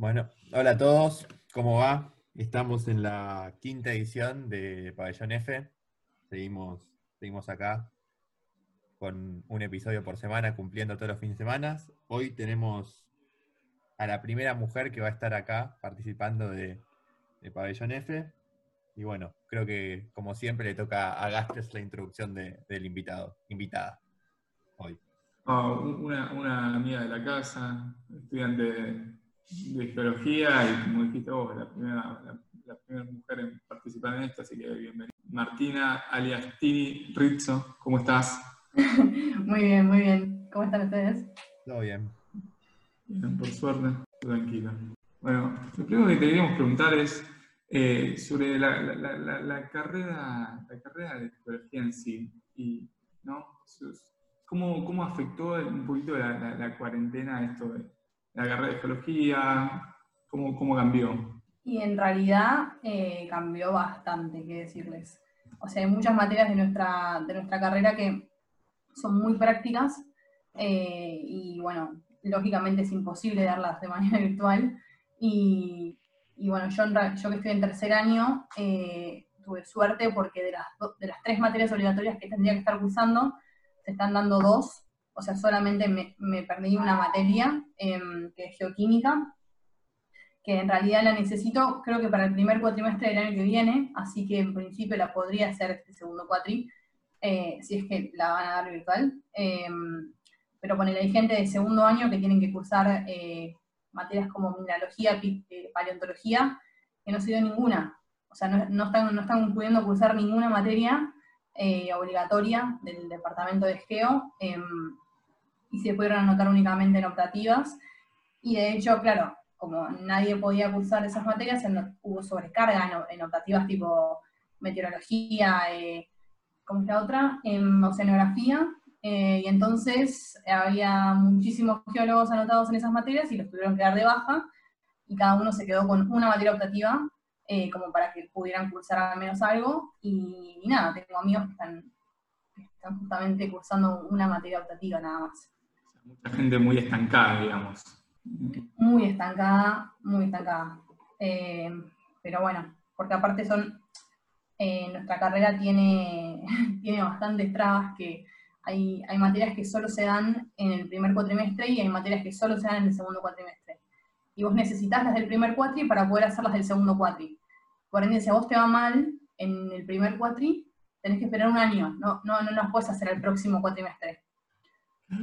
Bueno, hola a todos, ¿cómo va? Estamos en la quinta edición de Pabellón F. Seguimos, seguimos acá con un episodio por semana, cumpliendo todos los fines de semana. Hoy tenemos a la primera mujer que va a estar acá participando de, de Pabellón F. Y bueno, creo que como siempre le toca a Gastres la introducción de- del invitado, invitada, hoy. Ah, una, una amiga de la casa, estudiante de, geología y como dijiste vos, la primera, la, la primera mujer en participar en esto, así que bienvenida. Martina, alias Tini Rizzo, ¿cómo estás? Muy bien, muy bien. ¿Cómo están ustedes? Todo bien. Bien, por suerte, tranquilo. Bueno, lo primero que te queríamos preguntar es eh, sobre la, la- la- la- la carrera, la carrera de geología en sí, y, ¿no? ¿Cómo, cómo afectó un poquito la, la- la cuarentena esto de de geología? ¿Cómo, cómo cambió? Y en realidad eh, cambió bastante, qué decirles. O sea, hay muchas materias de nuestra, de nuestra carrera que son muy prácticas eh, y bueno, lógicamente es imposible darlas de manera virtual. Y, y bueno, yo, en yo que estoy en tercer año eh, tuve suerte porque de las, do- de las tres materias obligatorias que tendría que estar cursando, se están dando dos. O sea, solamente me, perdí una materia, em, que es geoquímica, que en realidad la necesito, creo que para el primer cuatrimestre del año que viene, así que en principio la podría hacer este segundo cuatri, eh, si es que la van a dar virtual. Eh, pero con hay gente de segundo año que tienen que cursar eh, materias como mineralogía, eh, paleontología, que no se dio ninguna. O sea, no están, no están pudiendo cursar ninguna materia eh, obligatoria del departamento de Geo, eh, y se pudieron anotar únicamente en optativas. Y de hecho, claro, como nadie podía cursar esas materias, hubo sobrecarga en, en optativas tipo meteorología, eh, ¿cómo es la otra? En oceanografía, eh, y entonces había muchísimos geólogos anotados en esas materias y los tuvieron que dar de baja, y cada uno se quedó con una materia optativa, eh, como para que pudieran cursar al menos algo, y, y nada, tengo amigos que están, que están justamente cursando una materia optativa nada más. Mucha gente muy estancada, digamos. muy estancada, muy estancada. Eh, pero bueno, porque aparte son, eh, nuestra carrera tiene, tiene bastantes trabas que hay, hay materias que solo se dan en el primer cuatrimestre y hay materias que solo se dan en el segundo cuatrimestre. Y vos necesitas las del primer cuatri para poder hacer las del segundo cuatri. Por ende, si a vos te va mal en el primer cuatri, tenés que esperar un año, no, no, no las puedes hacer el próximo cuatrimestre.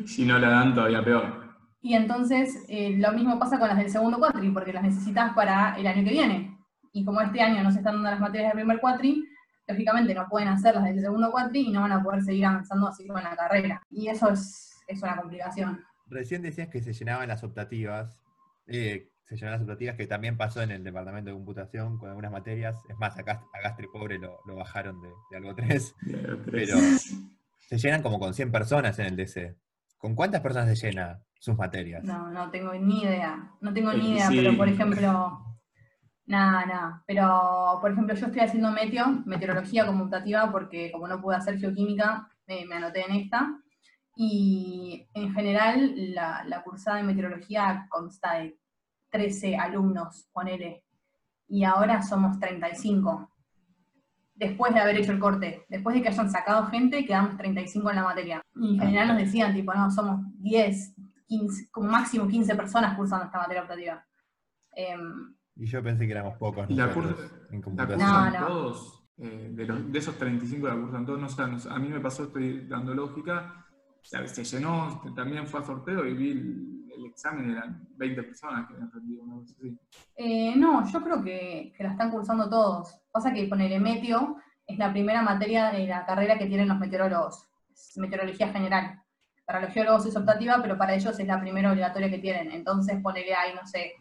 Si no la dan, todavía peor. Y entonces eh, lo mismo pasa con las del segundo cuatri, porque las necesitas para el año que viene. Y como este año no se están dando las materias del primer cuatri, lógicamente no pueden hacer las del segundo cuatri y no van a poder seguir avanzando así con la carrera. Y eso es, es una complicación. Recién decías que se llenaban las optativas. eh, se llenaban las optativas, que también pasó en el departamento de computación con algunas materias. Es más, acá a Gastre Pobre lo, lo bajaron de, de algo 3. Pero se llenan como con 100 personas en el DC. ¿Con cuántas personas se llena sus materias? No, no tengo ni idea. No tengo ni idea, sí. pero por ejemplo, nada, nada. Pero, por ejemplo, yo estoy haciendo meteo, meteorología conmutativa, porque como no pude hacer geoquímica, me, me anoté en esta. Y en general, la, la cursada de meteorología consta de 13 alumnos, ponele. Y ahora somos 35. Después de haber hecho el corte, después de que hayan sacado gente, quedamos 35 en la materia. Y en general nos decían, tipo, no, somos 10, 15, como máximo 15 personas cursando esta materia optativa. Em, Y yo pensé que éramos pocos ¿Y la cursa- en ¿La computación. cursan No, no. todos? Eh, de, los- de esos 35 la cursan todos. No, no sé, a mí me pasó, estoy dando lógica, se, se llenó, también fue a sorteo y vi examen, eran 20 personas que habían rendido una cosa así. eh, no, yo creo que, que la están cursando todos. Pasa que poner meteo es la primera materia de la carrera que tienen los meteorólogos. Es meteorología general. Para los geólogos es optativa, pero para ellos es la primera obligatoria que tienen. Entonces ponele ahí, no sé.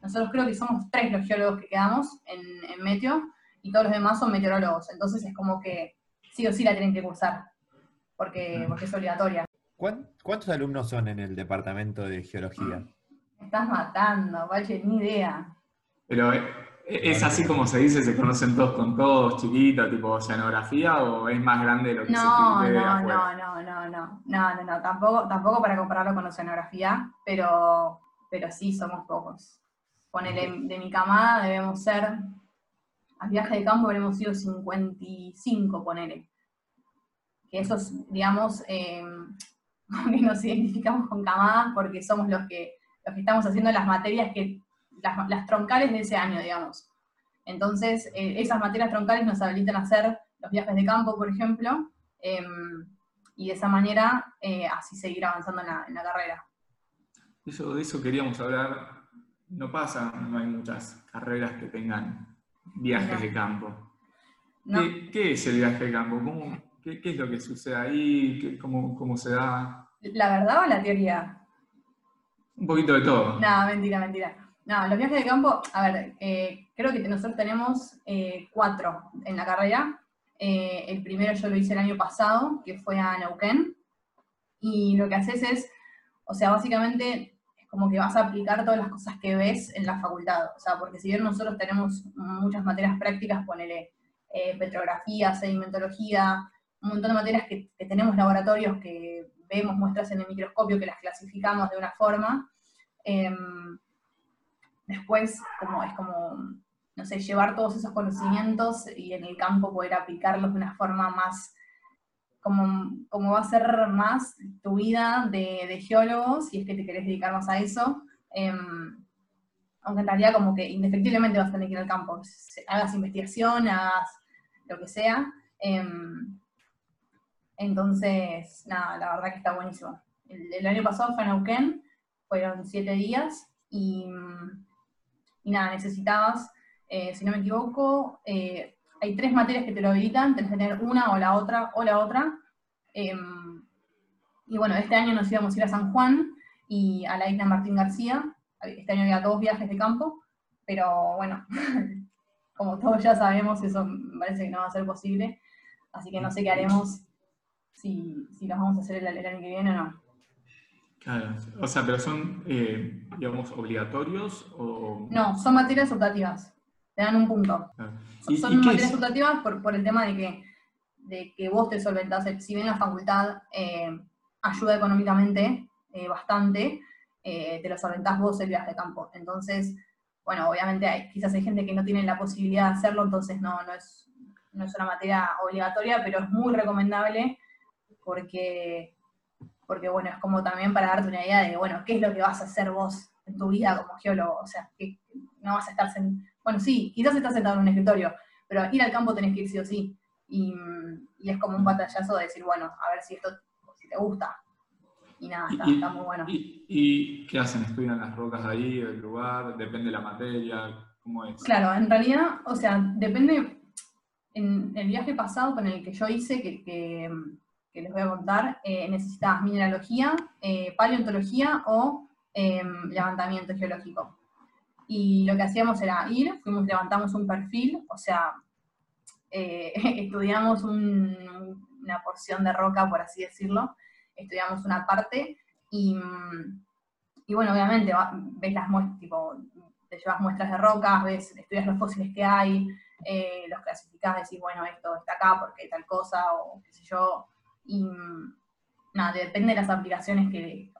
Nosotros creo que somos tres los geólogos que quedamos en, en meteo y todos los demás son meteorólogos. Entonces es como que sí o sí la tienen que cursar, porque, porque es obligatoria. ¿Cuán- ¿Cuántos alumnos son en el departamento de geología? Me estás matando, Valle, ni idea. Pero eh, es así como se dice, se conocen todos con todos, chiquitos, tipo oceanografía, o es más grande de lo que No, se de no, afuera. no, no, no, no, no, no, no, tampoco, tampoco para compararlo con oceanografía, pero, pero sí somos pocos. ponele, de mi camada debemos ser, al viaje de campo habremos sido 55, ponele. Que esos, digamos, eh, que nos identificamos con camadas porque somos los que, los que estamos haciendo las materias que, las, las troncales de ese año, digamos. Entonces, eh, esas materias troncales nos habilitan a hacer los viajes de campo, por ejemplo, em, y de esa manera eh, así seguir avanzando en la, carrera. Eso, de eso queríamos hablar. No pasa, no hay muchas carreras que tengan viajes de campo. ¿Qué, es el viaje de campo? Qué, es lo que sucede ahí? cómo, ¿Cómo se da? ¿La verdad o la teoría? Un poquito de todo. No, mentira, mentira. No, los viajes de campo, a ver, eh, creo que nosotros tenemos eh, cuatro en la carrera. Eh, el primero yo lo hice el año pasado, que fue a Neuquén. Y lo que haces es, o sea, básicamente es como que vas a aplicar todas las cosas que ves en la facultad. O sea, porque si bien nosotros tenemos muchas materias prácticas, ponele petrografía, sedimentología, un montón de materias que, tenemos laboratorios que vemos muestras en el microscopio, que las clasificamos de una forma. Em, después como, es como, no sé, llevar todos esos conocimientos y en el campo poder aplicarlos de una forma más, como, como va a ser más tu vida de, de geólogo, si es que te querés dedicar más a eso. Em, aunque en realidad como que indefectiblemente vas a tener que ir al campo, hagas investigación, hagas lo que sea. Em, entonces, nada, la verdad que está buenísimo. El, año pasado fue en Neuquén, fueron siete días y y nada, necesitabas, eh, si no me equivoco, eh, hay tres materias que te lo habilitan, tenés que tener una o la otra o la otra. Em, y bueno, este año nos íbamos a ir a San Juan y a la isla Martín García. Este año había dos viajes de campo, pero bueno, como todos ya sabemos, eso parece que no va a ser posible. Así que no sé qué haremos si, si los vamos a hacer el año que viene o no. Claro, o sea, pero son, eh, digamos, obligatorios o... No, son materias optativas, te dan un punto. Son, materias optativas por, el tema de que, de que vos te solventás, si bien la facultad eh, ayuda económicamente eh, bastante, te lo solventás vos el viaje de campo. Entonces, bueno, obviamente hay, quizás hay gente que no tiene la posibilidad de hacerlo, entonces no, no, es, no es una materia obligatoria, pero es muy recomendable porque porque bueno, es como también para darte una idea de, bueno, qué es lo que vas a hacer vos en tu vida como geólogo, o sea, que no vas a estar, sentado, bueno, sí, quizás estás sentado en un escritorio, pero ir al campo tenés que ir sí o sí, y, es como un patallazo de decir, bueno, a ver si esto, si te gusta, y nada, está, muy bueno. Y, qué hacen? ¿Estudian las rocas ahí, el lugar? ¿Depende de la materia? ¿Cómo es? Claro, en realidad, o sea, depende, en el viaje pasado con el que yo hice, que que les voy a contar, eh, necesitabas mineralogía, eh, paleontología o em, levantamiento geológico. Y lo que hacíamos era ir, fuimos, levantamos un perfil, o sea, eh, estudiamos una porción de roca, por así decirlo, estudiamos una parte y, y bueno, obviamente ves las muestras, tipo, te llevas muestras de rocas, ves, estudias los fósiles que hay, los clasificás, decís, bueno, esto está acá porque tal cosa, o qué sé yo, y nada, depende de las aplicaciones que,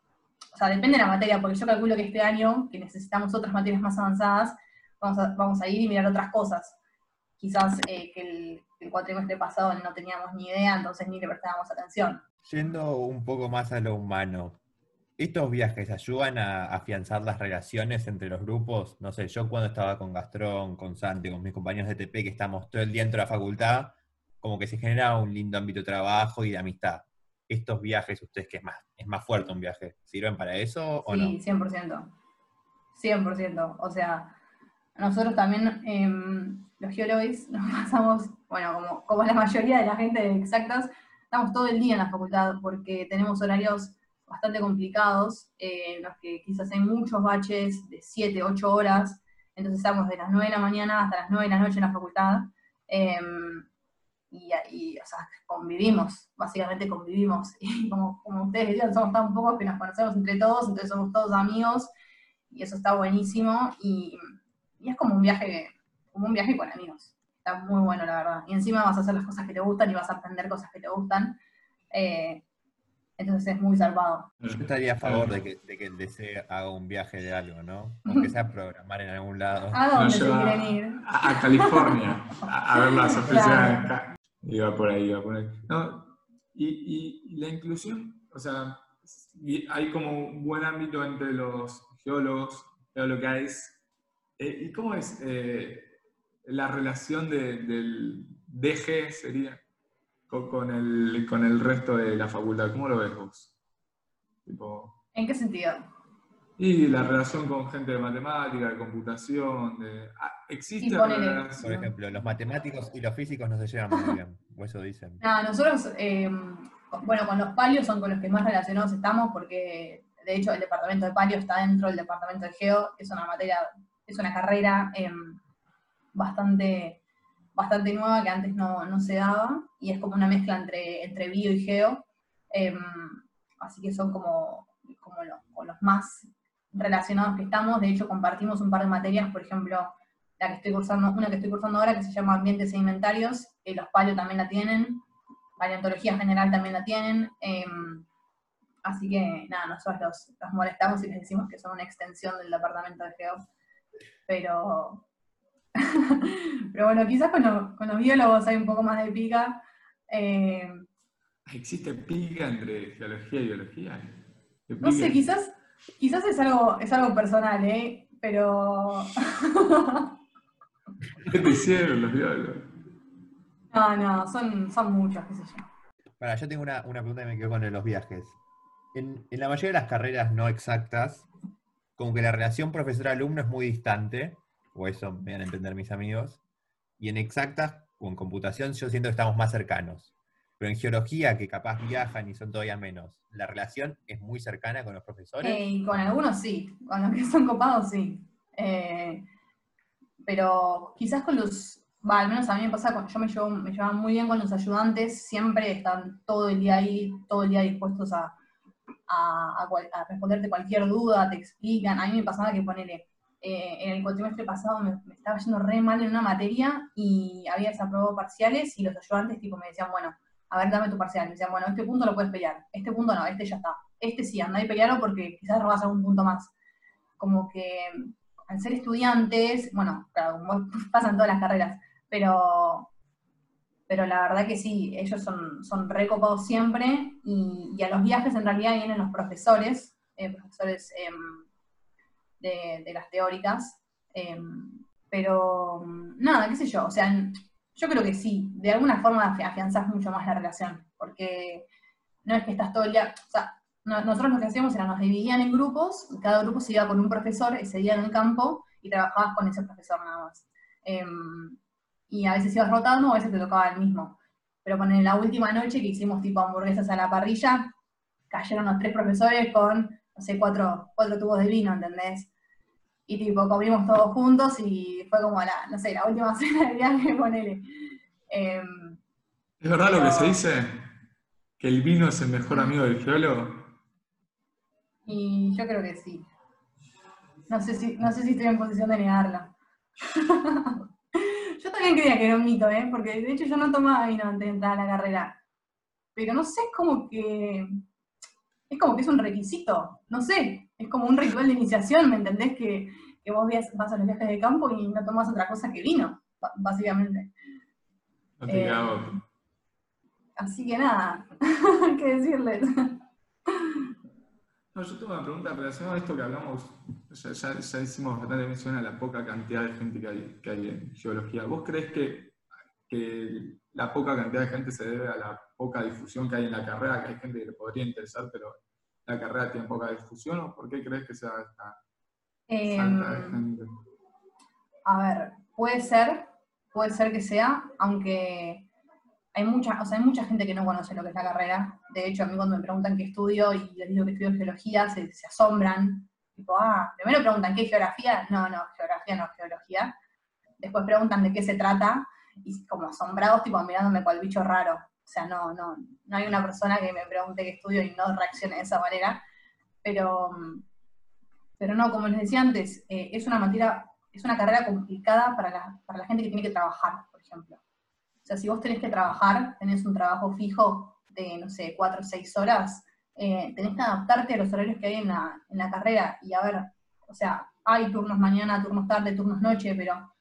o sea, depende de la materia, porque yo calculo que este año, que necesitamos otras materias más avanzadas, vamos a, vamos a ir y mirar otras cosas. Quizás eh, que el, el cuatrimestre pasado no teníamos ni idea, entonces ni le prestábamos atención. Yendo un poco más a lo humano, ¿estos viajes ayudan a afianzar las relaciones entre los grupos? No sé, yo cuando estaba con Gastrón, con Santi, con mis compañeros de TP, que estamos todo el día dentro de la facultad, como que se genera un lindo ámbito de trabajo y de amistad. Estos viajes, ustedes que es más, es más fuerte un viaje, ¿sirven para eso o no? Sí, 100%. 100%. O sea, nosotros también, em, los geólogos, nos pasamos, bueno, como, como la mayoría de la gente de exactas, estamos todo el día en la facultad porque tenemos horarios bastante complicados, eh, en los que quizás hay muchos baches de 7, 8 horas, entonces estamos de las 9 de la mañana hasta las 9 de la noche en la facultad. Em, y, o sea, convivimos, básicamente convivimos. Y como, como ustedes decían, somos tan pocos que nos conocemos entre todos, entonces somos todos amigos, y eso está buenísimo, y, es como un viaje, como un viaje con amigos. Está muy bueno, la verdad. Y encima vas a hacer las cosas que te gustan y vas a aprender cosas que te gustan. Eh, Entonces es muy zarpado. Yo estaría a favor de que, de que el DC haga un viaje de algo, ¿no? Aunque sea programar en algún lado. ¿A dónde Nos se quieren ir? A, a California, a, a ver las oficinas. acá. Iba por ahí, iba por ahí. No, y, y- la inclusión, o sea, hay como un buen ámbito entre los geólogos, geolocais. Eh, ¿Y cómo es eh, la relación de- del DG, sería, con, con el, con el resto de la facultad? ¿Cómo lo ves vos? Tipo, ¿En qué sentido? Y la relación con gente de matemática, de computación, de... ah, ¿existe Por ejemplo, los matemáticos y los físicos no se llevan muy bien, o eso dicen. Nada, nosotros, eh, bueno, con los palios son con los que más relacionados estamos porque, de hecho, el departamento de palio está dentro del departamento de geo, es una materia, es una carrera em, bastante, bastante nueva que antes no, no se daba y es como una mezcla entre, entre bio y geo, em, así que son como, como los más relacionados que estamos, de hecho compartimos un par de materias, por ejemplo, la que estoy cursando, una que estoy cursando ahora que se llama Ambientes Sedimentarios, eh, los palio también la tienen, paleontología general también la tienen, em, así que nada, nosotros los, los molestamos y les decimos que son una extensión del departamento de Geo, pero, pero bueno, quizás con, los- con los biólogos hay un poco más de pica, em, ¿Existe pica entre geología y biología? ¿Qué no sé, quizás, quizás es algo, es algo personal, ¿eh? pero... ¿Qué te hicieron los biólogos? no, no, son, son muchos, qué sé yo. Para, yo tengo una, una pregunta que me quedó con los viajes. En, en la mayoría de las carreras no exactas, como que la relación profesor-alumno es muy distante, o eso me van a entender mis amigos, y en exactas o en computación yo siento que estamos más cercanos. Pero en geología, que capaz viajan y son todavía menos, la relación es muy cercana con los profesores. Eh, con algunos sí, con los que son copados sí. Eh, pero quizás con los, va, al menos a mí me pasa, yo me llevo, me llevaba muy bien con los ayudantes, siempre están todo el día ahí, todo el día dispuestos a, a, a cual- a responderte cualquier duda, te explican. A mí me pasaba que ponele, eh, en el cuatrimestre pasado me, me estaba yendo re mal en una materia y había desaprobado parciales y los ayudantes tipo me decían, bueno, a ver, dame tu parcial. Me decían, bueno, este punto lo puedes pelear, este punto no, este ya está. Este sí, anda y pelearlo porque quizás robas algún punto más. Como que al ser estudiantes, bueno, claro, pasan todas las carreras, pero, pero la verdad que sí, ellos son, son recopados siempre y, a los viajes en realidad vienen los profesores, eh, profesores em, de, de las teóricas, em, pero nada, qué sé yo, o sea, yo creo que sí, de alguna forma afi- afianzás mucho más la relación, porque no es que estás todo el día, o sea, no- nosotros lo que hacíamos era nos dividían en grupos cada grupo se iba con un profesor ese día en el campo y trabajabas con ese profesor nada más. Em, y a veces ibas rotando a veces te tocaba el mismo. Pero con la última noche que hicimos tipo hamburguesas a la parrilla, cayeron los tres profesores con, no sé, cuatro, cuatro tubos de vino, ¿entendés? Y tipo, comimos todos juntos y fue como la, no sé, la última cena del viaje, ponele. Em, ¿Es verdad lo que se dice? ¿Que el vino es el mejor amigo del geólogo? y yo creo que sí. No sé si, no sé si estoy en posición de negarla. yo también creía que era un mito, ¿eh? Porque de hecho yo no tomaba vino antes de entrar a la carrera. Pero no sé, como que. Es como que es un requisito. No sé. Es como un ritual de iniciación, ¿me entendés? Que, que vos vas a los viajes de campo y no tomás otra cosa que vino, básicamente. No te Eh. Así que nada, ¿qué decirles? No, yo tengo una pregunta relacionada a esto que hablamos, ya, ya- ya hicimos bastante mención a la poca cantidad de gente que hay, que hay en geología. ¿Vos crees que, que la poca cantidad de gente se debe a la poca difusión que hay en la carrera, que hay gente que le podría interesar, pero la carrera tiene poca difusión? ¿O por qué crees que sea esta falta de Em, gente? A ver, puede ser, puede ser que sea, aunque hay mucha, o sea, hay mucha gente que no conoce lo que es la carrera. De hecho, a mí cuando me preguntan qué estudio y les digo que estudio geología, se, se asombran. Tipo, ah, primero preguntan qué geografía. No, no, geografía no geología. Después preguntan de qué se trata y como asombrados, tipo mirándome cual bicho raro. O sea, no, no, no hay una persona que me pregunte qué estudio y no reaccione de esa manera. Pero, pero no, como les decía antes, eh, es una materia es una carrera complicada para la, para la gente que tiene que trabajar, por ejemplo. O sea, si vos tenés que trabajar, tenés un trabajo fijo de, no sé, cuatro o seis horas, eh, tenés que adaptarte a los horarios que hay en la, en la carrera y a ver, o sea, hay turnos mañana, turnos tarde, turnos noche, pero,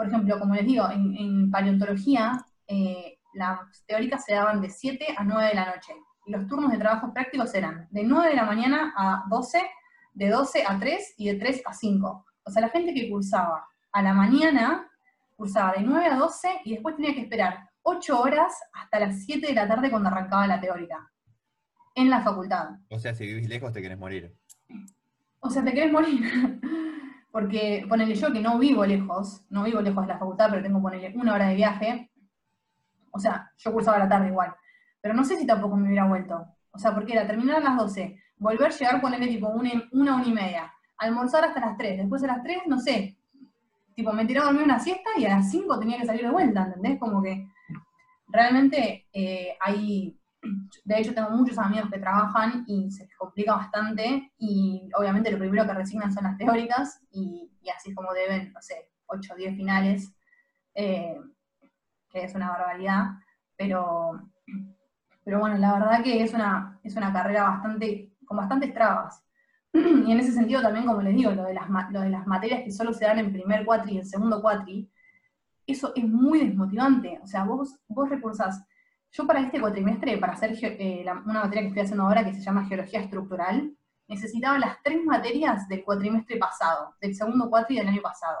por ejemplo, como les digo, en, paleontología, eh, las teóricas se daban de 7 a 9 de la noche, y los turnos de trabajo prácticos eran de 9 de la mañana a 12, de 12 a 3 y de 3 a 5. O sea, la gente que cursaba a la mañana, cursaba de 9 a 12 y después tenía que esperar 8 horas hasta las 7 de la tarde cuando arrancaba la teórica en la facultad. O sea, si vivís lejos te querés morir. O sea, te querés morir. Porque ponele yo que no vivo lejos, no vivo lejos de la facultad, pero tengo ponele una hora de viaje. O sea, yo cursaba la tarde igual. Pero no sé si tampoco me hubiera vuelto. O sea, porque era terminar a las 12, volver, llegar, ponerle tipo una, una, una y media, almorzar hasta las 3, después de las 3, no sé, tipo me tiraba a dormir una siesta y a las 5 tenía que salir de vuelta, ¿entendés? Como que realmente eh, hay de hecho tengo muchos amigos que trabajan y se les complica bastante y obviamente lo primero que resignan son las teóricas y, así es como deben, no sé, 8 o 10 finales, eh, que es una barbaridad, pero, pero bueno, la verdad que es una, es una carrera bastante, con bastantes trabas. Y en ese sentido también, como les digo, lo de las, lo de las materias que solo se dan en primer cuatri y en segundo cuatri, eso es muy desmotivante. O sea, vos, vos recursás yo para este cuatrimestre, para hacer eh, una materia que estoy haciendo ahora que se llama Geología Estructural, necesitaba las tres materias del cuatrimestre pasado, del segundo cuatri del año pasado.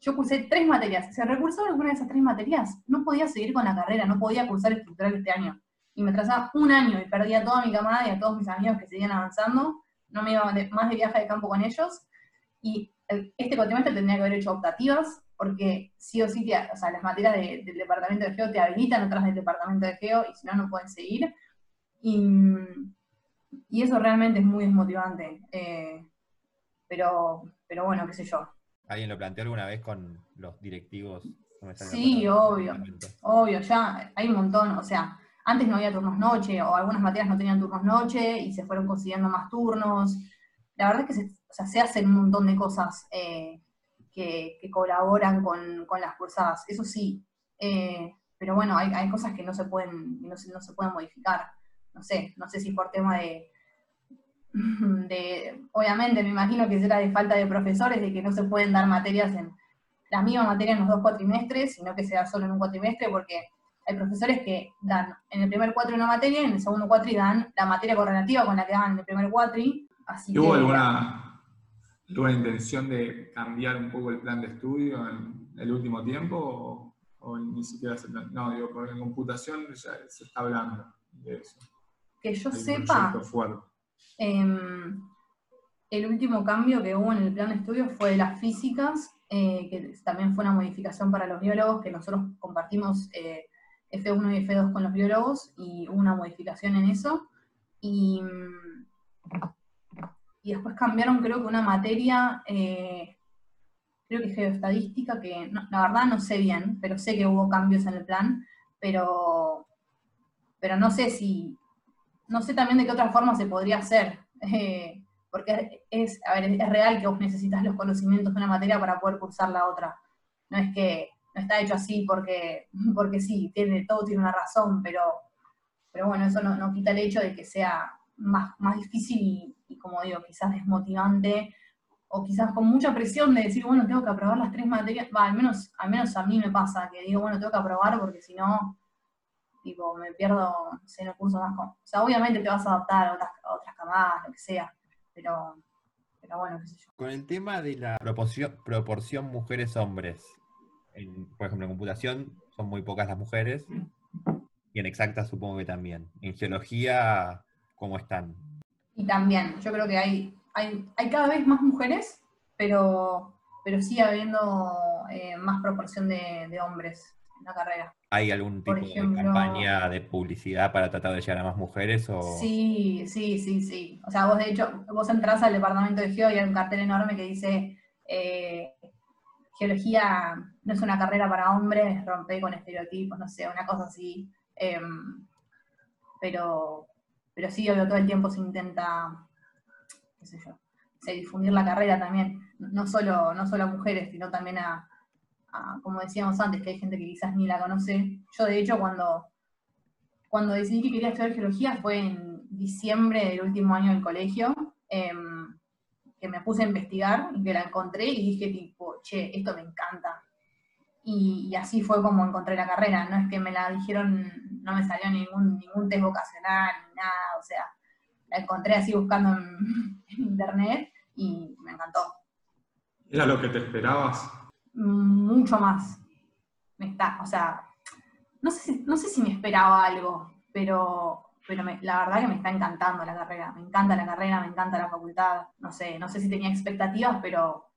Yo cursé tres materias. Si recursaba alguna de esas tres materias, no podía seguir con la carrera, no podía cursar estructural este año. Y me atrasaba un año y perdía toda mi camada y a todos mis amigos que seguían avanzando. No me iba más de viaje de campo con ellos. Y este cuatrimestre tendría que haber hecho optativas, porque sí o sí, o sea, las materias del departamento de geo te habilitan otras del departamento de geo y si no, no pueden seguir. Y, eso realmente es muy desmotivante. Eh, pero, pero bueno, qué sé yo. ¿Alguien lo planteó alguna vez con los directivos? Sí, obvio, obvio, ya hay un montón, o sea, antes no había turnos noche, o algunas materias no tenían turnos noche, y se fueron consiguiendo más turnos. La verdad es que se, se hacen un montón de cosas eh, que, colaboran con, las cursadas, eso sí. Eh, pero bueno, hay, cosas que no se pueden, no se, no se pueden modificar. No sé, no sé si por tema de, de, obviamente me imagino que será de falta de profesores, de que no se pueden dar materias en la misma materia en los dos cuatrimestres, sino que sea solo en un cuatrimestre, porque hay profesores que dan en el primer cuatri una materia y en el segundo cuatri dan la materia correlativa con la que dan en el primer cuatri. Así ¿Hubo alguna, ¿Tuvo la intención de cambiar un poco el plan de estudio en el último tiempo o, ni siquiera se No, digo, porque en computación ya se está hablando de eso. Que yo sepa, em, el último cambio que hubo en el plan de estudio fue las físicas, eh, que también fue una modificación para los biólogos, que nosotros compartimos eh, F1 y F2 con los biólogos, y hubo una modificación en eso. Y y después cambiaron creo que una materia, eh, creo que geoestadística, que la verdad no sé bien, pero sé que hubo cambios en el plan, pero, pero no sé si, no sé también de qué otra forma se podría hacer, eh, porque es, es real que vos necesitas los conocimientos de una materia para poder cursar la otra. No es que no está hecho así porque, porque sí, tiene, todo tiene una razón, pero, pero bueno, eso no quita el hecho de que sea más, más difícil y, como digo, quizás desmotivante o quizás con mucha presión de decir, bueno, tengo que aprobar las tres materias, al menos, al menos a mí me pasa, que digo, bueno, tengo que aprobar porque si no, tipo, me pierdo, no sé, más. O sea, obviamente te vas a adaptar a otras, otras camadas, lo que sea, pero, pero bueno, qué sé yo. Con el tema de la proporción, proporción mujeres-hombres, por ejemplo, en computación son muy pocas las mujeres, y en exacta supongo que también. En geología cómo están. Y también, yo creo que hay, hay, hay cada vez más mujeres, pero, pero sigue habiendo eh, más proporción de, hombres en la carrera. ¿Hay algún tipo de campaña de publicidad para tratar de llegar a más mujeres? O... Sí, sí, sí, sí. O sea, vos de hecho, vos entras al departamento de Geo y hay un cartel enorme que dice eh, Geología no es una carrera para hombres, rompe con estereotipos, no sé, una cosa así. Em, pero, pero sí, obvio, todo el tiempo se intenta, qué sé yo, difundir la carrera también, no solo, no solo a mujeres, sino también a, como decíamos antes, que hay gente que quizás ni la conoce. Yo, de hecho, cuando, cuando decidí que quería estudiar geología fue en diciembre del último año del colegio, em, que me puse a investigar que la encontré y dije tipo, che, esto me encanta. Y, así fue como encontré la carrera, no es que me la dijeron, no me salió ningún, ningún test vocacional ni nada, o sea, la encontré así buscando en, internet y me encantó. ¿Era lo que te esperabas? Mucho más. Me está, o sea, no sé, si, no sé si me esperaba algo, pero, pero la verdad que me está encantando la carrera. Me encanta la carrera, me encanta la facultad. No sé, no sé si tenía expectativas, pero,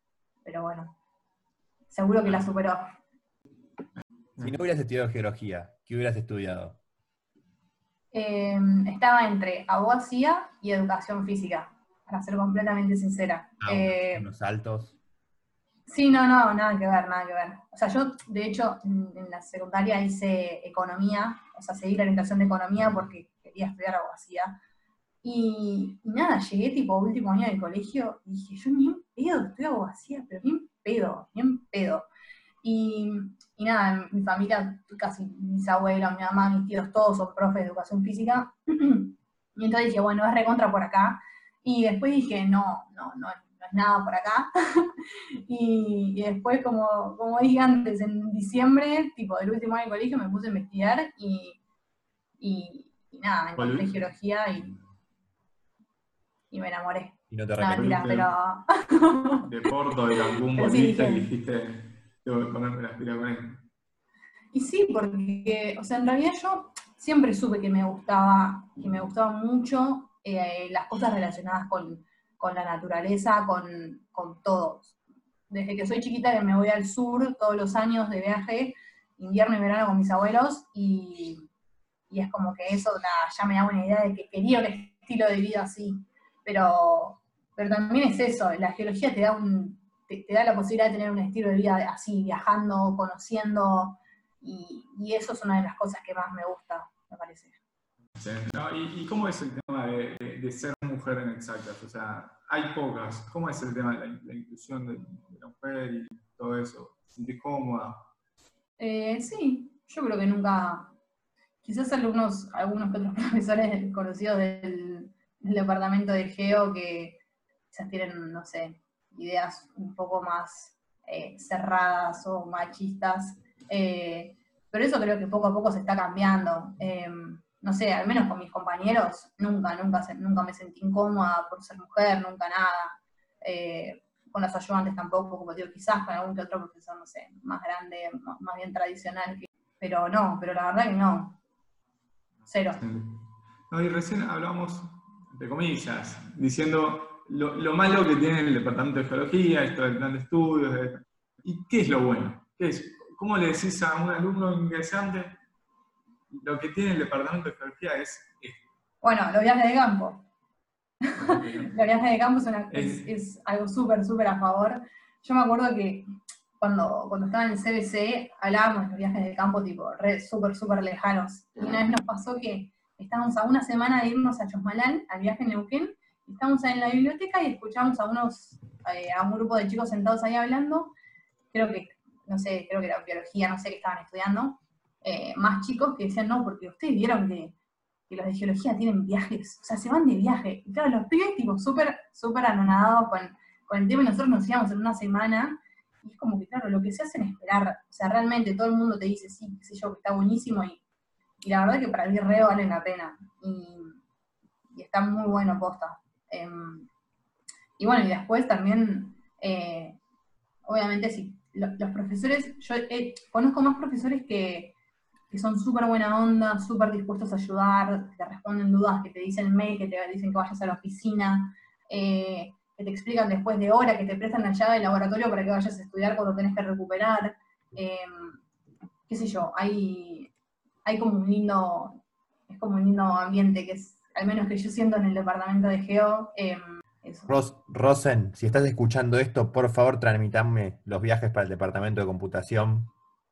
pero bueno, seguro que la superó. Si no hubieras estudiado geología, ¿qué hubieras estudiado? Em, estaba entre abogacía y educación física, para ser completamente sincera. Ah, eh, unos saltos. Sí, no, no, nada que ver, nada que ver. O sea, yo, de hecho, en la secundaria hice economía, o sea, seguí la orientación de economía porque quería estudiar abogacía. Y, nada, llegué tipo último año del colegio y dije, yo ni en pedo estudio abogacía, pero ni en pedo, ni en pedo. Y, nada, mi familia, casi mis abuelos, mi mamá, mis tíos, todos son profes de educación física. y entonces dije, bueno, es recontra por acá. Y después dije, no, no, no, no es nada por acá. y, después, como, como dije antes, en diciembre, tipo del último año de colegio, me puse a investigar y, y, nada, encontré geología y, y me enamoré. Y no te arrepentiste. pero... De Porto, de Cancún, volviste y dijiste y sí, porque, o sea, en realidad yo siempre supe que me gustaba, que me gustaban mucho eh, las cosas relacionadas con, la naturaleza, con, con todo. Desde que soy chiquita que me voy al sur todos los años de viaje, invierno y verano con mis abuelos, y, es como que eso ya me da una idea de que quería un estilo de vida así. Pero, pero también es eso, la geología te da un, te, da la posibilidad de tener un estilo de vida así, viajando, conociendo, y, eso es una de las cosas que más me gusta, me parece. ¿y, cómo es el tema de, ser mujer en exactas? O sea, hay pocas. ¿Cómo es el tema de la, inclusión de, la mujer y todo eso? ¿Te sentís cómoda? Eh, sí, yo creo que nunca. Quizás algunos, algunos otros profesores conocidos del, del departamento de Geo que quizás tienen, no sé, ideas un poco más eh, cerradas o machistas. Eh, pero eso creo que poco a poco se está cambiando. Em, no sé, al menos con mis compañeros, nunca, nunca, nunca me sentí incómoda por ser mujer, nunca nada. Eh, con los ayudantes tampoco, como digo, quizás con algún que otro profesor, no sé, más grande, más, bien tradicional, pero no, pero la verdad que no. Cero. y recién hablamos, de comillas, diciendo lo, malo que tiene el departamento de geología, esto del plan de estudios, ¿y qué es lo bueno? ¿Qué es? ¿Cómo le decís a un alumno ingresante lo que tiene el departamento de geología es esto? Bueno, los viajes de campo. los viajes de campo es, algo súper, súper a favor. Yo me acuerdo que cuando, cuando estaba en el CBC hablábamos de los viajes de campo tipo súper, súper lejanos. Y una vez nos pasó que estábamos a una semana de irnos a Chosmalal, al viaje en Neuquén, Estamos en la biblioteca y escuchamos a unos, eh, a un grupo de chicos sentados ahí hablando, creo que, no sé, creo que era biología, no sé qué estaban estudiando, eh, más chicos que decían, no, porque ustedes vieron que, los de geología tienen viajes, o sea, se van de viaje. Y claro, los pibes, tipo, súper, súper anonadados con, con el tema, y nosotros nos íbamos en una semana, y es como que, claro, lo que se hace es esperar, o sea, realmente todo el mundo te dice, sí, qué sé yo, que está buenísimo, y, la verdad que para el guerrero vale la pena, y, y está muy bueno posta. Em, y bueno, y después también, eh, obviamente, si los profesores, yo conozco más profesores que, son súper buena onda, súper dispuestos a ayudar, que te responden dudas, que te dicen mail, que te dicen que vayas a la oficina, eh, que te explican después de hora, que te prestan la llave del laboratorio para que vayas a estudiar cuando tenés que recuperar. Em, qué sé yo, hay, hay como un lindo, es como un lindo ambiente que es al menos que yo siento en el departamento de Geo. Em, Rosen, si estás escuchando esto, por favor, transmitame los viajes para el departamento de computación.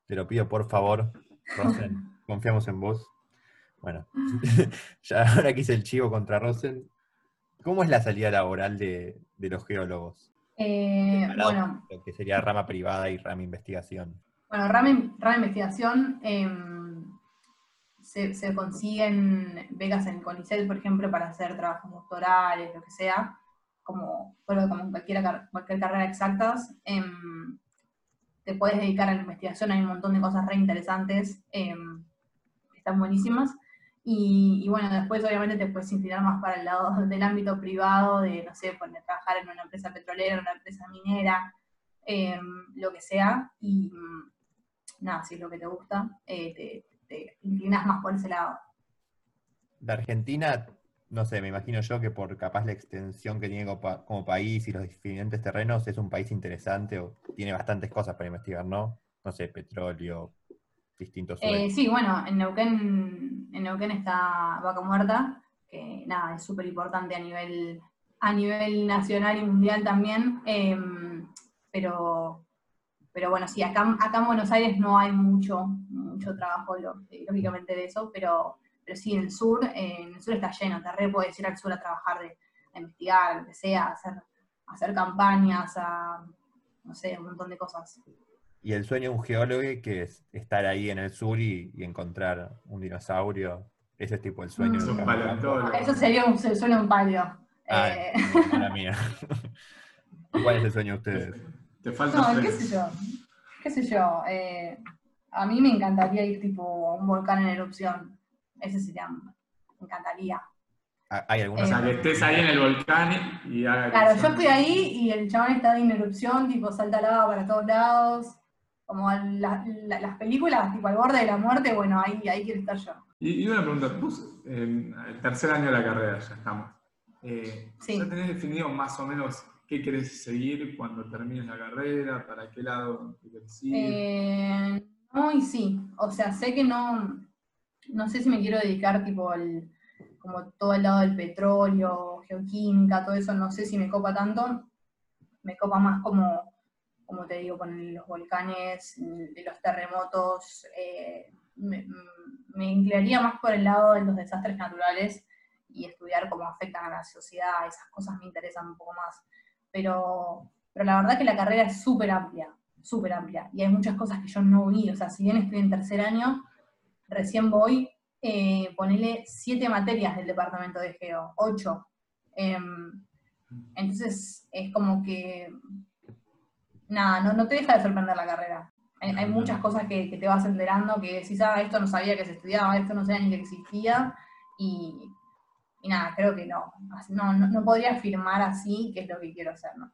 Te lo pido, por favor. Rosen, confiamos en vos. Bueno, ya ahora que hice el chivo contra Rosen, ¿cómo es la salida laboral de, los geólogos? Eh, bueno. Lo que sería rama privada y rama investigación. Bueno, rama, rama investigación. Em, se, consiguen becas en el CONICET, por ejemplo, para hacer trabajos doctorales, lo que sea, como, bueno, como cualquier, car- cualquier carrera exactas, em, te puedes dedicar a la investigación, hay un montón de cosas re interesantes, em, están buenísimas. Y, bueno, después obviamente te puedes inclinar más para el lado del ámbito privado, de, no sé, trabajar en una empresa petrolera, una empresa minera, em, lo que sea. Y nada, si es lo que te gusta, eh, te inclinas más por ese lado. De Argentina, no sé, me imagino yo que por capaz la extensión que tiene como, pa- como país y los diferentes terrenos, es un país interesante o tiene bastantes cosas para investigar, ¿no? No sé, petróleo, distintos Eh, sí, bueno, en Neuquén, en Neuquén está Vaca Muerta, que nada, es súper importante a nivel, a nivel nacional y mundial también, em, pero, pero bueno, sí, acá, acá en Buenos Aires no hay mucho, mucho trabajo, lo- eh, lógicamente, de eso, pero, pero sí, en el sur, en el sur está lleno, te re puedes ir al sur a trabajar, de, a investigar, lo que sea, a hacer, a hacer campañas, a, no sé, un montón de cosas. Y el sueño de un geólogo que es estar ahí en el sur y, y encontrar un dinosaurio. Ese es tipo el sueño. Mm. Es un paleontólogo. Eso sería un, suena un palio. Ah, Eh, mala mía. ¿Cuál es el sueño de ustedes? Te falta No, qué sé yo, qué sé yo, eh, a mí me encantaría ir tipo a un volcán en erupción, ese sería, me encantaría. ¿Hay alguna O sea, Eh, que estés ahí en el volcán y haga Claro, yo estoy ahí y el chabón está en erupción, tipo salta lava para todos lados, como la- la- las películas, tipo al borde de la muerte, bueno, ahí, ahí quiero estar yo. Y, y una pregunta, vos, eh, el tercer año de la carrera ya estamos. Eh, Sí. ¿Ya tenés definido más o menos qué querés seguir cuando termines la carrera? ¿Para qué lado te querés ir? No sí, o sea, sé que no, no sé si me quiero dedicar tipo al, como todo el lado del petróleo, geoquímica, todo eso, no sé si me copa tanto, me copa más como, como te digo, con los volcanes, de los terremotos, eh, me, me inclinaría más por el lado de los desastres naturales y estudiar cómo afectan a la sociedad, esas cosas me interesan un poco más. Pero, pero la verdad que la carrera es súper amplia, súper amplia, y hay muchas cosas que yo no vi, o sea, si bien estoy en tercer año, recién voy, eh, ponele siete materias del departamento de Geo, ocho. Em, entonces es como que, nada, no, no te deja de sorprender la carrera. Hay, muchas cosas que, que te vas enterando, que decís, ah, esto no sabía que se estudiaba, esto no sabía ni que existía, y, y nada, creo que no. No, no, no podría afirmar así que es lo que quiero hacer, ¿no?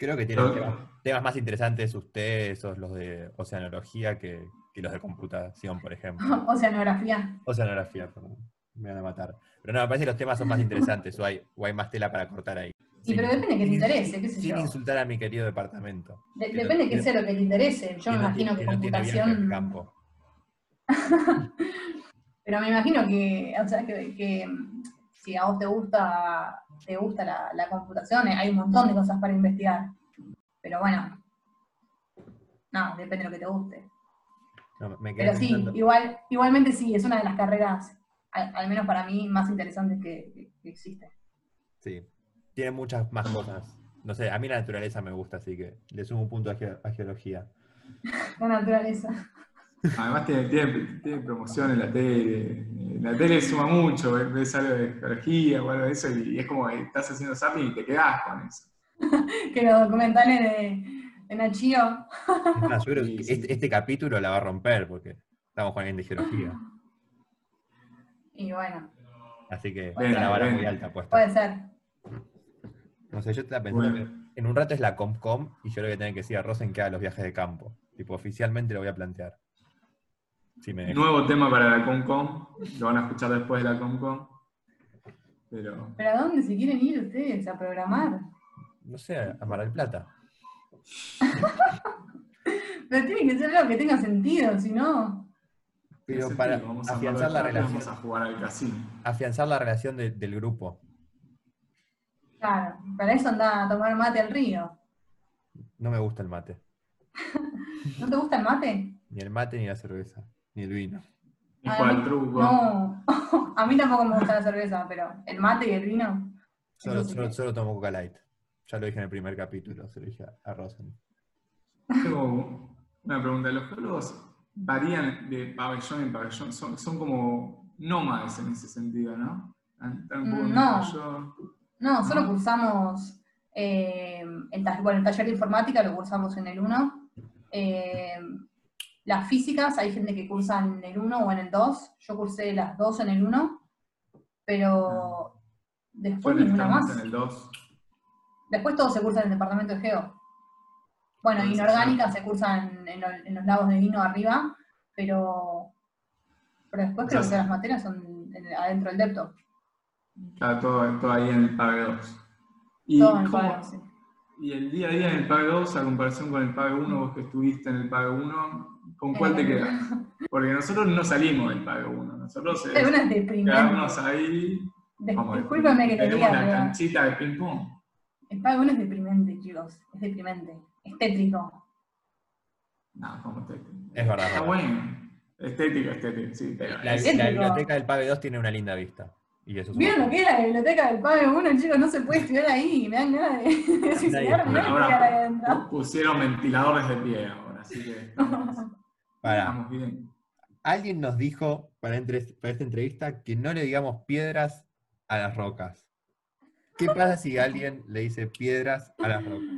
Creo que tienen temas, temas más interesantes ustedes, o los de oceanología, que, que los de computación, por ejemplo. Oceanografía. Oceanografía, perdón. Me van a matar. Pero no, me parece que los temas son más interesantes, o hay, o hay más tela para cortar ahí. Sí, Sin- pero depende que te sin- interese, qué sé Sin yo. insultar a mi querido departamento. De- Que no- depende que que- sea lo que te interese. Yo me no imagino que no computación. campo. Pero me imagino que, o sea, que, que, si a vos te gusta, te gusta la, la computación, eh, hay un montón de cosas para investigar. Pero bueno, no, depende de lo que te guste. No, me quedé Pero sí, pensando- igual, igualmente sí, es una de las carreras, al, al menos para mí, más interesantes que, que- que existe. Sí, tiene muchas más cosas. No sé, a mí la naturaleza me gusta, así que le sumo un punto a, ge- a geología. La naturaleza. Además tiene, tiene, tiene promoción en la tele. La tele suma mucho, ves- algo de geología o algo de eso y es como que estás haciendo zapping y te quedás con eso. Que los documentales de, de Nachio. Sí, que sí. este, este capítulo la va a romper porque estamos con alguien de geología. Y bueno, Así que Bien, la vara bien. muy alta puesta. puede ser. No sé, yo estaba pensando Bueno. que en un rato es la Comcom y yo le voy a tener que decir a Rosen que haga los viajes de campo. Tipo, oficialmente lo voy a plantear. Si me deja. Nuevo tema para la Comcom, lo van a escuchar después de la Comcom. Pero ¿Pero a dónde se quieren ir ustedes a programar? No sé, a Mar del Plata. Pero tiene que ser algo que tenga sentido, si no. Pero para tío, vamos a afianzar la relación, Vamos a jugar al casino. afianzar la relación de- del grupo. Claro, para eso anda a tomar mate al río. No me gusta el mate. ¿No te gusta el mate? Ni el mate ni la cerveza. Ni el vino. Y mí- truco. No, a mí tampoco me gusta la cerveza, pero el mate y el vino. Solo, sí solo, tomo Coca Light. Ya lo dije en el primer capítulo, se lo dije a, Rosen. Tengo una pregunta. ¿Los geólogos varían de pabellón en pabellón, son, son como nómades en ese sentido, ¿no? No. No, solo cursamos eh, el, bueno, el taller de informática, lo cursamos en el 1. Eh, las físicas, hay gente que cursa en el 1 o en el 2. Yo cursé las dos en el 1, pero después Suelen ninguna más. en el 2. Después todo se cursa en el departamento de Geo. Bueno, Entonces, inorgánica se cursa en, en en los lagos de vino arriba, pero, pero después creo que las materias son en- adentro del depto. Está todo, todo ahí en el PAE 2. ¿Y, Todo en el pago, sí. y el día a día en el PAE 2, a comparación con el PAE 1, vos que estuviste en el PAE 1, ¿con cuál te Eh, quedas? Porque nosotros no salimos del PAE 1, nosotros Es una es deprimente. quedarnos ahí, Discúlpeme que te tenemos diga, la pero canchita de ping pong. el pago uno es deprimente, chicos. Es deprimente. Es tétrico. No, como te... Es verdad. Está bueno. Estético, estético, sí, La, es- la Tétrico. biblioteca del PAVE 2 tiene una linda vista. Y eso es un ¿Vieron lo que es la biblioteca del pago uno, chicos? No se puede estudiar ahí. Me dan ganas de, suicidarme. Ahora pusieron ventiladores de pie ahora, así que estamos bien. Alguien nos dijo para, entre- para esta entrevista que no le digamos piedras a las rocas. ¿Qué pasa si alguien le dice piedras a las rocas?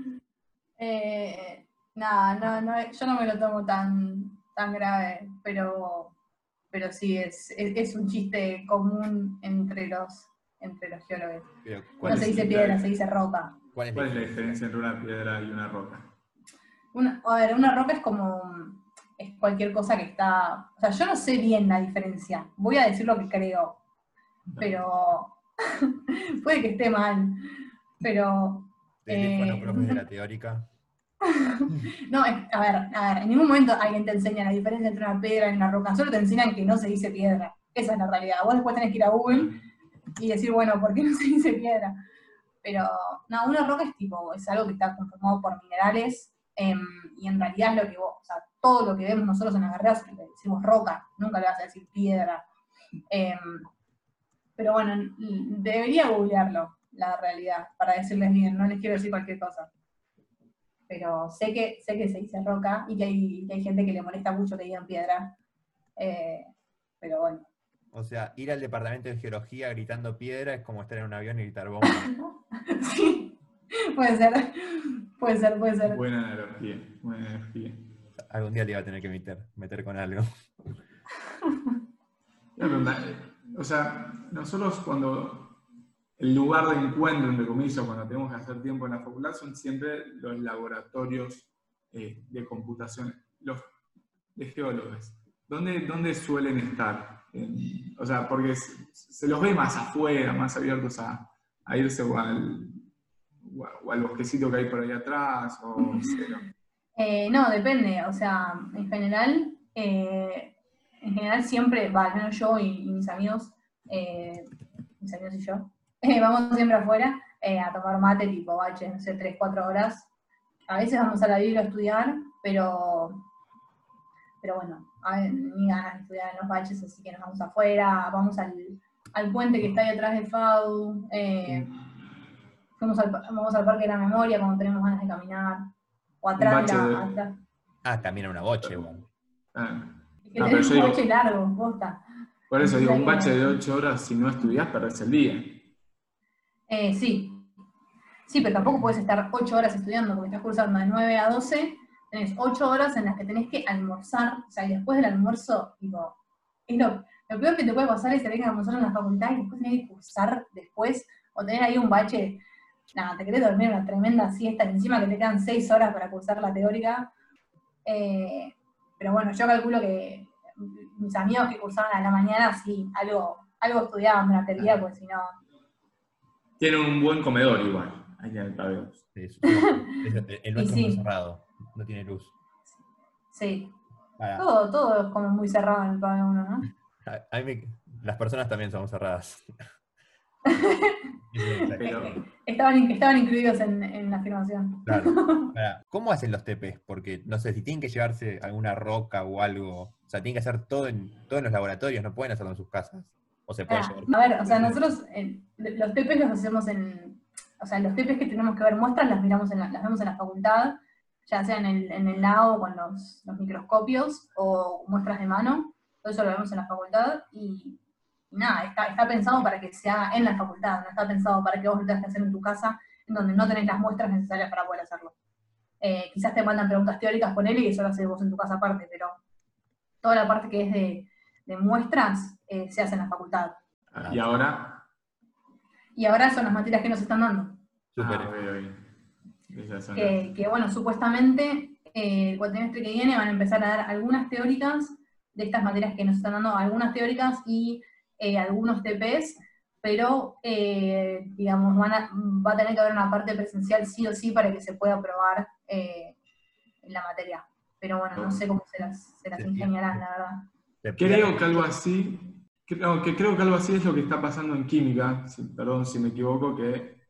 Eh, nada, no, no, yo no me lo tomo tan, tan grave, pero, pero sí, es, es, es un chiste común entre los, entre los geólogos. Pero, ¿Cuál No se dice piedra, se dice roca. ¿Cuál es ¿Cuál es la la diferencia entre una piedra y una roca? Una, a ver, una roca es como es cualquier cosa que está. O sea, yo no sé bien la diferencia. Voy a decir lo que creo, pero puede que esté mal. Pero eh, profe de la teórica. no, es- a ver, a ver, en ningún momento alguien te enseña la diferencia entre una piedra y una roca. Solo te enseñan que no se dice piedra. Esa es la realidad. Vos después tenés que ir a Google y decir, bueno, ¿por qué no se dice piedra? Pero, no, una roca es tipo, es algo que está conformado por minerales, em, y en realidad es lo que vos, o sea, todo lo que vemos nosotros en las carreras le decimos roca, nunca le vas a decir piedra. Em, pero bueno, debería googlearlo, la realidad, para decirles bien, no les quiero decir cualquier cosa. Pero sé que, sé que se dice roca y que hay, que hay gente que le molesta mucho que digan piedra. Eh, pero bueno. O sea, ir al departamento de geología gritando piedra es como estar en un avión y gritar bomba. Sí, puede ser, puede ser, puede ser. Buena analogía, buena analogía. Algún día te iba a tener que meter, meter con algo. O sea, nosotros cuando el lugar de encuentro, entre comillas, cuando tenemos que hacer tiempo en la facultad, son siempre los laboratorios eh, de computación, los de geólogos. ¿Dónde, dónde suelen estar? En- o sea, porque se, se los ve más afuera, más abiertos a, a irse o al, o al bosquecito que hay por ahí atrás, o. Eh, no, depende, o sea, en general, eh, en general siempre, va, al menos yo y, y mis amigos, eh, mis amigos y yo, eh, vamos siempre afuera a tomar mate tipo bache, no sé, 3, 4 horas. A veces vamos a la biblia a estudiar, pero, pero bueno, ver, ni ganas de estudiar en los baches, así que nos vamos afuera, vamos al, al puente que está ahí atrás del FAU, fuimos al, vamos al Parque de la Memoria cuando tenemos ganas de caminar, o atrás, la- de- atrás. Ah, camina una boche, igual. Ah, Es que No, tenemos yo un digo- coche largo, posta. por eso digo, un bache de 8 horas, si no estudias, perdés el día. Eh, sí. Sí, pero tampoco puedes estar 8 horas estudiando, porque estás cursando de 9 a 12, tenés 8 horas en las que tenés que almorzar, o sea, y después del almuerzo, digo, es lo, lo peor que te puede pasar es tener que almorzar en la facultad y después tener que cursar después, o tener ahí un bache, nada, te querés dormir una tremenda siesta, y encima que te quedan 6 horas para cursar la teórica. Eh, pero bueno, yo calculo que mis amigos que cursaban a la mañana, sí, algo, algo estudiaban durante el día, porque si no, Tienen un buen comedor igual, ahí en el pabellón. Sí, es- es- el nuestro sí. es muy cerrado, no tiene luz. sí, Pará, Todo, todo es como muy cerrado en el pabellón uno, ¿no? a- a mí me- las personas también son cerradas. Pero Estaban, estaban incluidos en, en la afirmación. Claro. ¿Cómo hacen los TPs? Porque no sé si tienen que llevarse alguna roca o algo. O sea, tienen que hacer todo en, todo en los laboratorios, no pueden hacerlo en sus casas. O se puede Ah, llevar. a ver, o sea, nosotros eh, los TPs los hacemos en. O sea, los TPs que tenemos que ver muestras las miramos en la- las vemos en la facultad. ya sea en el, en el lado con los, los microscopios o muestras de mano, todo eso lo vemos en la facultad y, y nada, está, está pensado para que sea en la facultad, no está pensado para que vos lo tengas que hacer en tu casa, en donde no tenés las muestras necesarias para poder hacerlo. Eh, quizás te mandan preguntas teóricas con él y eso lo haces vos en tu casa aparte, pero toda la parte que es de, de muestras eh, se hace en la facultad. ¿Y ahora? Y ahora son las materias que nos están dando. Súper. Ah, que, que, bueno, supuestamente eh, el cuatrimestre que viene van a empezar a dar algunas teóricas de estas materias que nos están dando, algunas teóricas y eh, algunos TPs, pero eh, digamos, van a- va a tener que haber una parte presencial sí o sí para que se pueda aprobar eh, en la materia. Pero bueno, no sé cómo se las, se las ingeniarán, la verdad. Creo que algo así, creo que, creo que algo así es lo que está pasando en química, si- perdón si me equivoco, que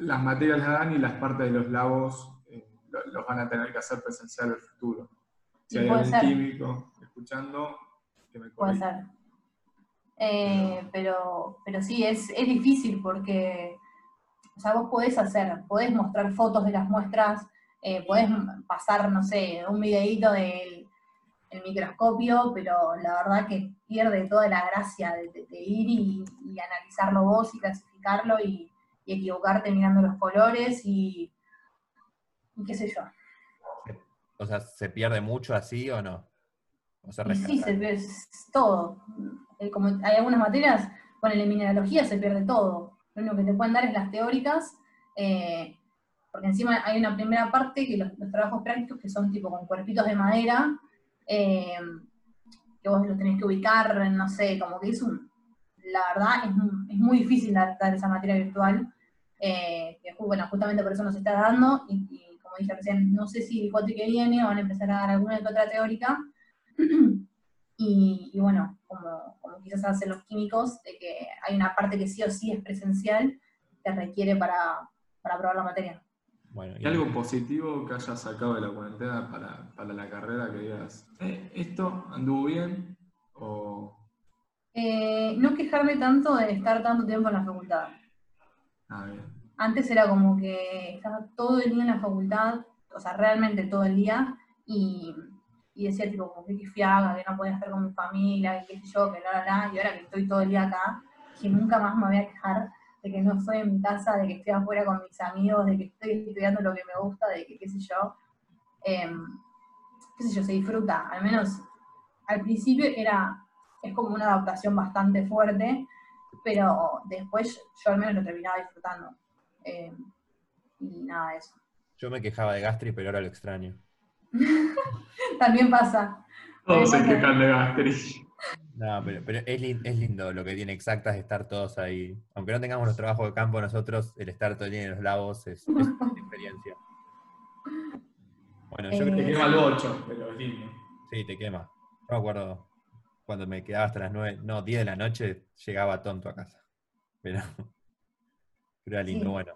las materias las dan y las partes de los labos eh, lo- los van a tener que hacer presencial en el futuro. Si hay algún ser. químico escuchando, que me Puede corrija. Eh, pero, pero sí, es, es difícil porque, o sea, vos podés hacer, podés mostrar fotos de las muestras, eh, podés pasar, no sé, un videíto del el microscopio, pero la verdad que pierde toda la gracia de, de- de ir y, y analizarlo vos y clasificarlo y, y equivocarte mirando los colores y, y qué sé yo. O sea, ¿se pierde mucho así o no? O se sí, se pierde todo. Como hay algunas materias, con la mineralogía se pierde todo. Lo único que te pueden dar es las teóricas, eh, porque encima hay una primera parte que los, trabajos prácticos que son tipo con cuerpitos de madera, eh, que vos los tenés que ubicar, no sé, como que es un... La verdad es, mu- es muy difícil dar, esa materia virtual, eh, bueno, justamente por eso nos está dando, y, como dije recién, no sé si el cuatri que viene van a empezar a dar alguna otra teórica, y bueno, como, como quizás hacen los químicos, de que hay una parte que sí o sí es presencial, que requiere para, para aprobar la materia. Bueno, ¿Y algo positivo que hayas sacado de la cuarentena para, para la carrera que digas, "Eh, ¿esto anduvo bien? O, Eh, no quejarme tanto de estar tanto tiempo en la facultad. ah, bien. Antes era como que estaba todo el día en la facultad, o sea, realmente todo el día, y, y decía tipo, como que fiaga, que no podía estar con mi familia, que qué sé yo, que la, la, la, y ahora que estoy todo el día acá, que nunca más me voy a quejar de que no estoy en mi casa, de que estoy afuera con mis amigos, de que estoy estudiando lo que me gusta, de que qué sé yo, Em, qué sé yo, se disfruta, al menos al principio era, es como una adaptación bastante fuerte, pero después yo al menos lo terminaba disfrutando. Eh, y nada de eso. Yo me quejaba de Gastri, pero ahora lo extraño. También pasa. Todos se quejan de Gastrich. No, pero, pero es, lin- es lindo lo que tiene exactas estar todos ahí. Aunque no tengamos los trabajos de campo nosotros, el estar todo el día en los labos es, es una experiencia. Bueno, yo Eh, creo Te que quema el 8, pero es lindo. sí, te quema. Yo me acuerdo cuando me quedaba hasta las 9, no, 10 de la noche, llegaba tonto a casa. Pero, pero era lindo, Sí. bueno.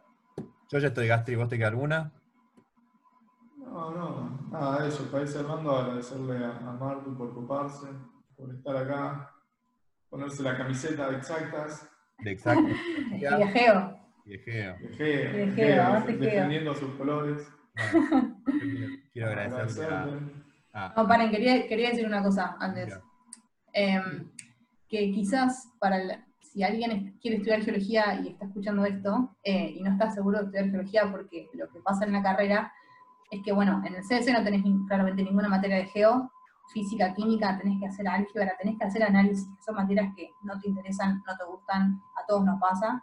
Yo ya estoy Gastri, ¿vos te queda alguna? No, no, nada de eso. Para ir cerrando, agradecerle a, a Martu por ocuparse, por estar acá, ponerse la camiseta de exactas, De exacto. Y viajeo. Aguante Geo. defendiendo sus colores. Bueno, quiero, agradecerle a, Agradecerle. a- No, paren, quería, quería decir una cosa antes. Em, que quizás para el- si alguien quiere estudiar geología y está escuchando esto eh, y no está seguro de estudiar geología porque lo que pasa en la carrera es que, bueno, en el CSC no tenés claramente ninguna materia de geo, física, química, tenés que hacer álgebra, tenés que hacer análisis, son materias que no te interesan, no te gustan, a todos nos pasa.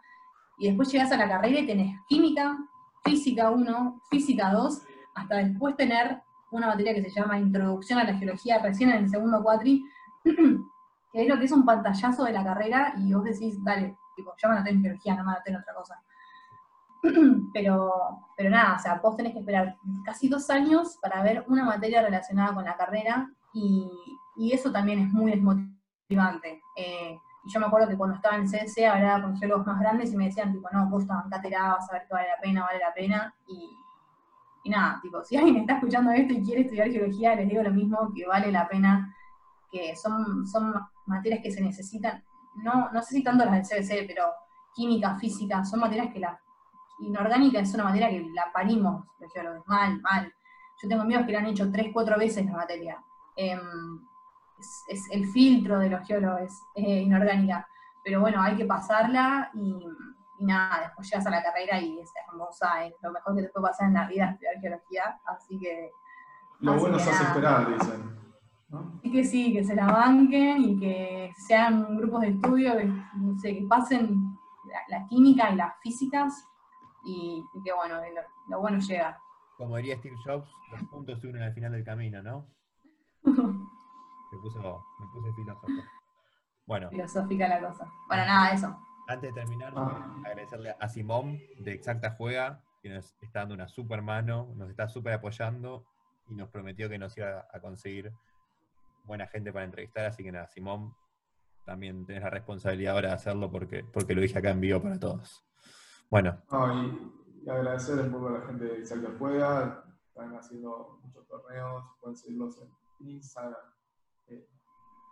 Y después llegás a la carrera y tenés química, física 1, física 2, hasta después tener una materia que se llama Introducción a la Geología, recién en el segundo cuatri, que es lo que es un pantallazo de la carrera, y vos decís, dale, tipo, ya me anoté en geología, no me anoté en otra cosa. Pero, pero nada, o sea, vos tenés que esperar casi dos años para ver una materia relacionada con la carrera, y, y eso también es muy desmotivante. Eh, yo me acuerdo que cuando estaba en CSC hablaba con geólogos más grandes y me decían, tipo, no, vos bancátela, vas a ver que vale la pena, vale la pena, y, y nada, tipo, si alguien está escuchando esto y quiere estudiar geología, les digo lo mismo, que vale la pena, que son, son materias que se necesitan, no, no sé si tanto las del CBC, pero química, física, son materias que la inorgánica es una materia que la parimos los geólogos, mal, mal. yo tengo amigos que la han hecho tres, cuatro veces la materia. Em, es, el filtro de los geólogos, es, inorgánica. Pero bueno, hay que pasarla y, nada, después llegas a la carrera y es hermosa, es lo mejor que te puede pasar en la vida estudiar geología, así que... Lo bueno es hace esperar, dicen. Y que sí, que se la banquen y que sean grupos de estudio, que, no sé, que pasen la, química y las físicas y, que bueno, lo, bueno llega. Como diría Steve Jobs, los puntos se unen al final del camino, ¿no? me, puso, me puse filósofo. Bueno. Filosófica la cosa. Bueno, nada, eso. Antes de terminar, ah. agradecerle a Simón de Exacta Juega, que nos está dando una super mano, nos está súper apoyando y nos prometió que nos iba a conseguir buena gente para entrevistar, así que nada, Simón, también tenés la responsabilidad ahora de hacerlo porque, porque lo dije acá en vivo para todos. Bueno. y, agradecer un poco a la gente de Exacta Juega, están haciendo muchos torneos, pueden seguirlos en Instagram. Eh,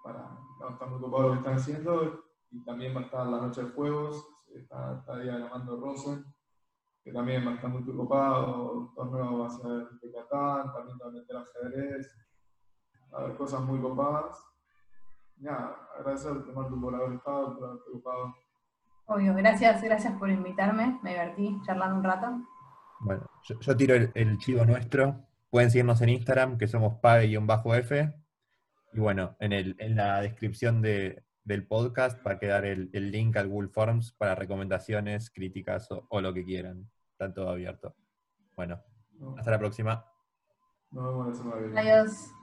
para, no, muy ocupados lo que están haciendo y también va a estar la noche de juegos, está, está diagramando Rosen, que también va a estar muy ocupado, torneo va a ser de Catán, también va a meter ajedrez, a ver cosas muy copadas. Nada, agradecerte, Martu, por haber estado, por haber ocupado. Obvio, gracias, gracias por invitarme, me divertí charlando un rato. Bueno, yo, tiro el, chivo nuestro. Pueden seguirnos en Instagram, que somos pague-f. Y bueno, en, el, en la descripción de, del podcast va a quedar el, link al Google Forms para recomendaciones, críticas o, lo que quieran. Está todo abierto. Bueno, hasta la próxima. Nos vemos la semana Adiós.